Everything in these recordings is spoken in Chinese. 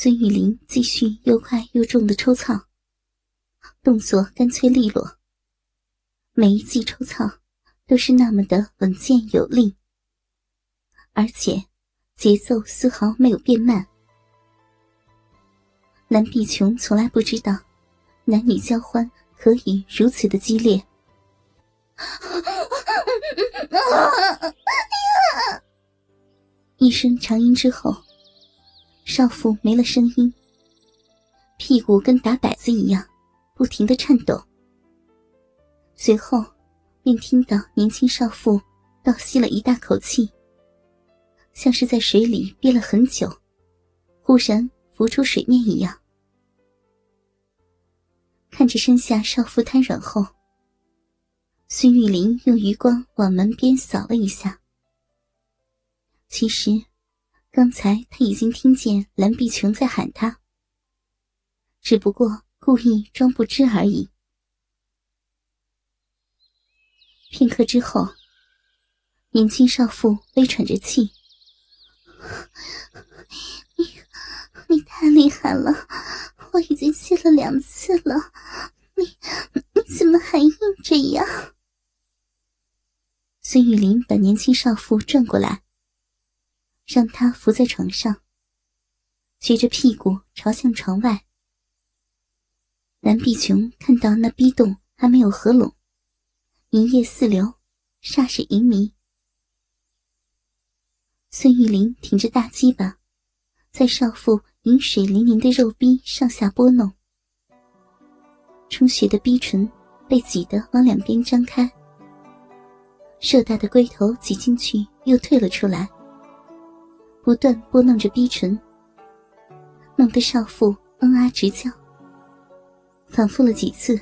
孙玉林继续又快又重的抽操，动作干脆利落。每一记抽操都是那么的稳健有力，而且节奏丝毫没有变慢。南碧琼从来不知道，男女交欢可以如此的激烈。一声长音之后，少妇没了声音，屁股跟打摆子一样，不停的颤抖。随后，便听到年轻少妇倒吸了一大口气，像是在水里憋了很久，忽然浮出水面一样。看着身下少妇瘫软后，孙玉玲用余光往门边扫了一下。其实，刚才他已经听见蓝碧琼在喊他，只不过故意装不知而已。片刻之后，年轻少妇微喘着气：“你，你太厉害了，我已经吸了两次了，你，你怎么还硬着呀？”孙玉林把年轻少妇转过来。让他伏在床上，撅着屁股朝向床外。蓝碧琼看到那逼洞还没有合拢，银液四流，煞是淫迷。孙玉玲挺着大鸡巴，在少妇饮水淋淋的肉逼上下拨弄，充血的逼唇被挤得往两边张开，硕大的龟头挤进去又退了出来。不断拨弄着逼唇，弄得少妇嗯啊直叫。反复了几次，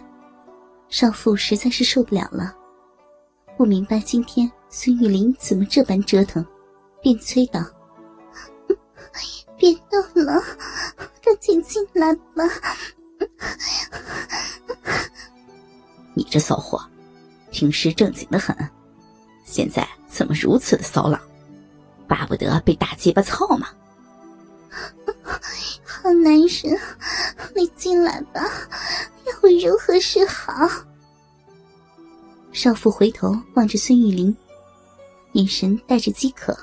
少妇实在是受不了了，不明白今天孙玉玲怎么这般折腾，便催道：“ 别动了，赶紧进来吧！”你这骚货，平时正经的很，现在怎么如此的骚浪？巴不得被大鸡巴操嘛？好男人，你进来吧，要我如何是好？少妇回头望着孙玉玲，眼神带着饥渴。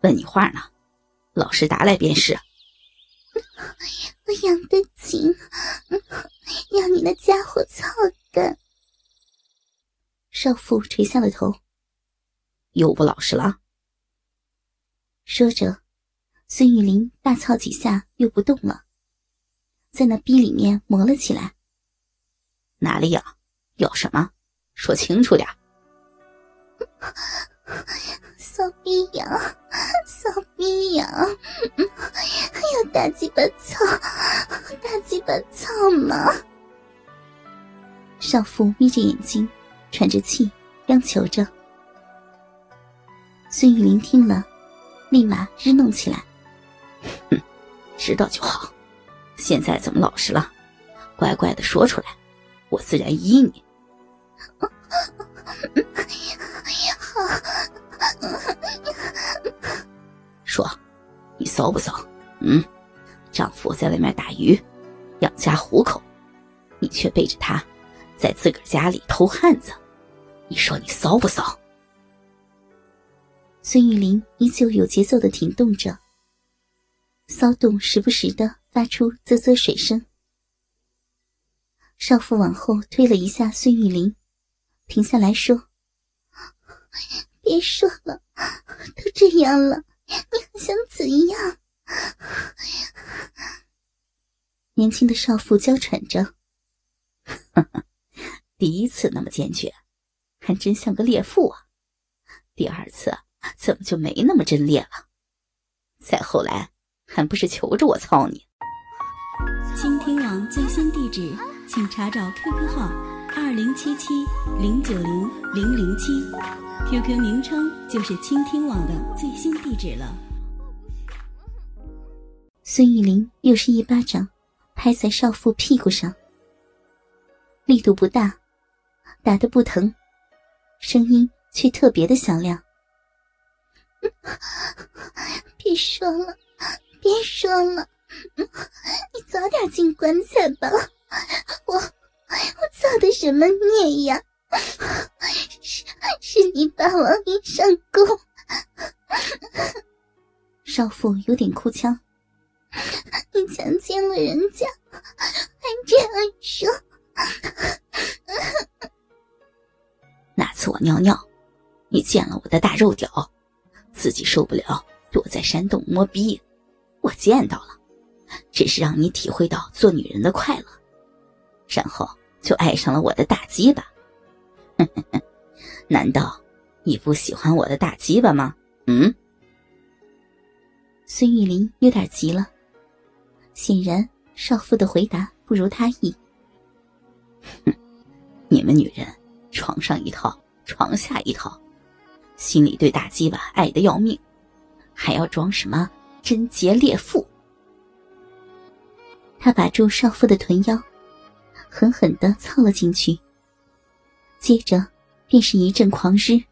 问你话呢，老实答来便是。我养得紧，要你那家伙操干。少妇垂下了头，又不老实了。说着，孙玉玲大操几下，又不动了，在那逼里面磨了起来。哪里痒？有什么？说清楚点。骚逼痒，骚逼痒，还有大鸡巴操，大鸡巴操吗？少妇眯着眼睛，喘着气，央求着。孙玉玲听了。立马日弄起来，哼，知道就好。现在怎么老实了？乖乖的说出来，我自然依你。说，你骚不骚？嗯，丈夫在外面打鱼，养家糊口，你却背着他，在自个儿家里偷汉子，你说你骚不骚？孙玉玲依旧有节奏的停动着，骚动时不时的发出啧啧水声。少妇往后推了一下孙玉玲，停下来说：“别说了，都这样了，你还想怎样？”年轻的少妇娇喘着：“ 第一次那么坚决，还真像个烈妇啊！第二次……”怎么就没那么真烈了？再后来，还不是求着我操你？倾听网最新地址，请查找 QQ 号二零七七零九零零零七，QQ 名称就是倾听网的最新地址了。孙玉玲又是一巴掌拍在少妇屁股上，力度不大，打得不疼，声音却特别的响亮。别说了，别说了，你早点进棺材吧，我我造的什么孽呀？是是你霸王硬上弓。少妇有点哭腔：“你强奸了人家，还这样说？那次我尿尿，你见了我的大肉屌，自己受不了，躲在山洞摸逼，我见到了，只是让你体会到做女人的快乐，然后就爱上了我的大鸡巴。难道你不喜欢我的大鸡巴吗？嗯？”孙玉林有点急了，显然少妇的回答不如他意。哼，你们女人床上一套，床下一套，心里对大鸡巴爱的要命，还要装什么贞洁烈妇？他把住少妇的臀腰，狠狠的操了进去，接着便是一阵狂日，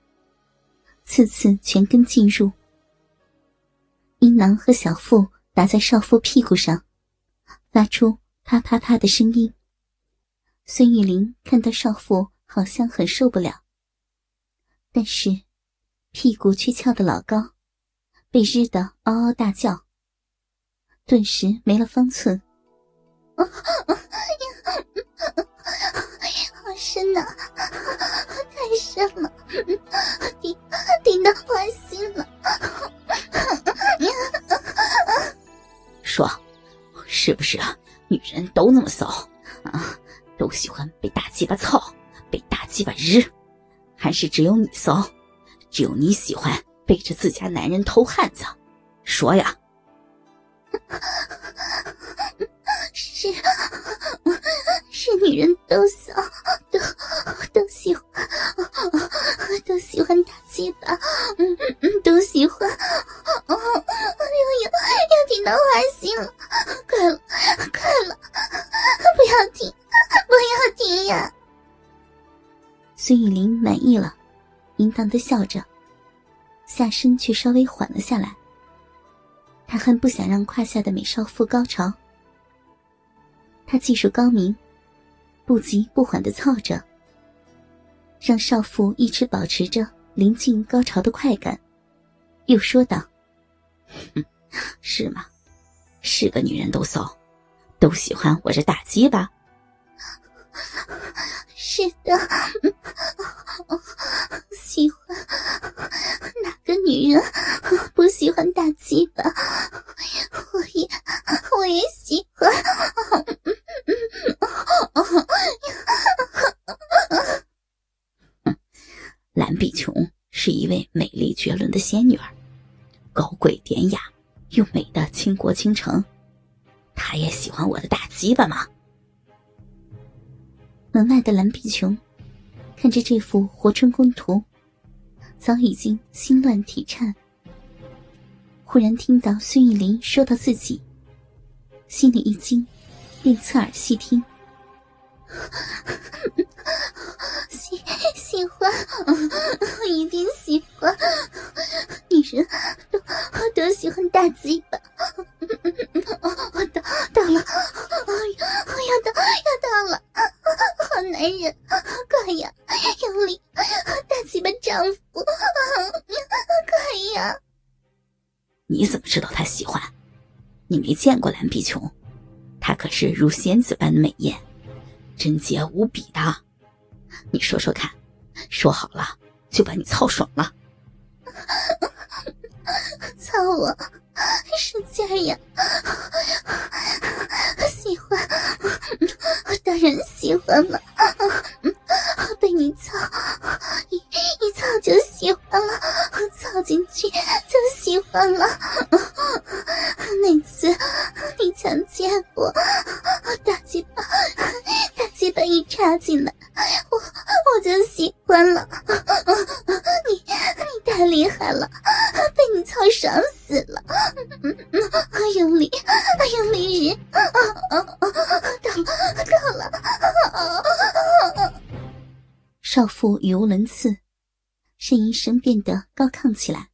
次次全根进入。阴囊和小腹打在少妇屁股上，发出啪啪啪的声音。孙玉玲看到少妇好像很受不了，但是屁股却翘得老高，被日的嗷嗷大叫，顿时没了方寸。好深呐，太深了，顶顶到花心了。说，是不是啊？女人都那么骚啊，都喜欢被大鸡巴操，被大鸡巴日，还是只有你骚？只有你喜欢背着自家男人偷汉子？说呀！是，是女人都想，都都喜欢，都喜欢打鸡巴，笑着，下身却稍微缓了下来。他很不想让胯下的美少妇高潮。他技术高明，不急不缓的操着，让少妇一直保持着临近高潮的快感，又说道：“是吗？”是个女人都骚，都喜欢我这大鸡巴。是的，喜欢哪个女人不喜欢大鸡巴？我也，我也喜欢。蓝碧琼是一位美丽绝伦的仙女儿，高贵典雅。又美的倾国倾城，他也喜欢我的大鸡巴吗？门外的蓝碧琼看着这幅活春宫图，早已经心乱体颤。忽然听到孙玉林说到自己，心里一惊，便侧耳细听。喜喜欢，我一定喜欢。女人都都喜欢大鸡见过蓝碧琼，她可是如仙子般的美艳。贞洁无比的，你说说看，说好了就把你操爽了。操我，使劲呀！喜欢，我当然喜欢了。被你操，一一操就喜欢了，操进去就喜欢了。了。你你太厉害了，被你操爽死了。嗯用力，用力日，到了到了。少妇语无伦次，呻吟声变得高亢起来。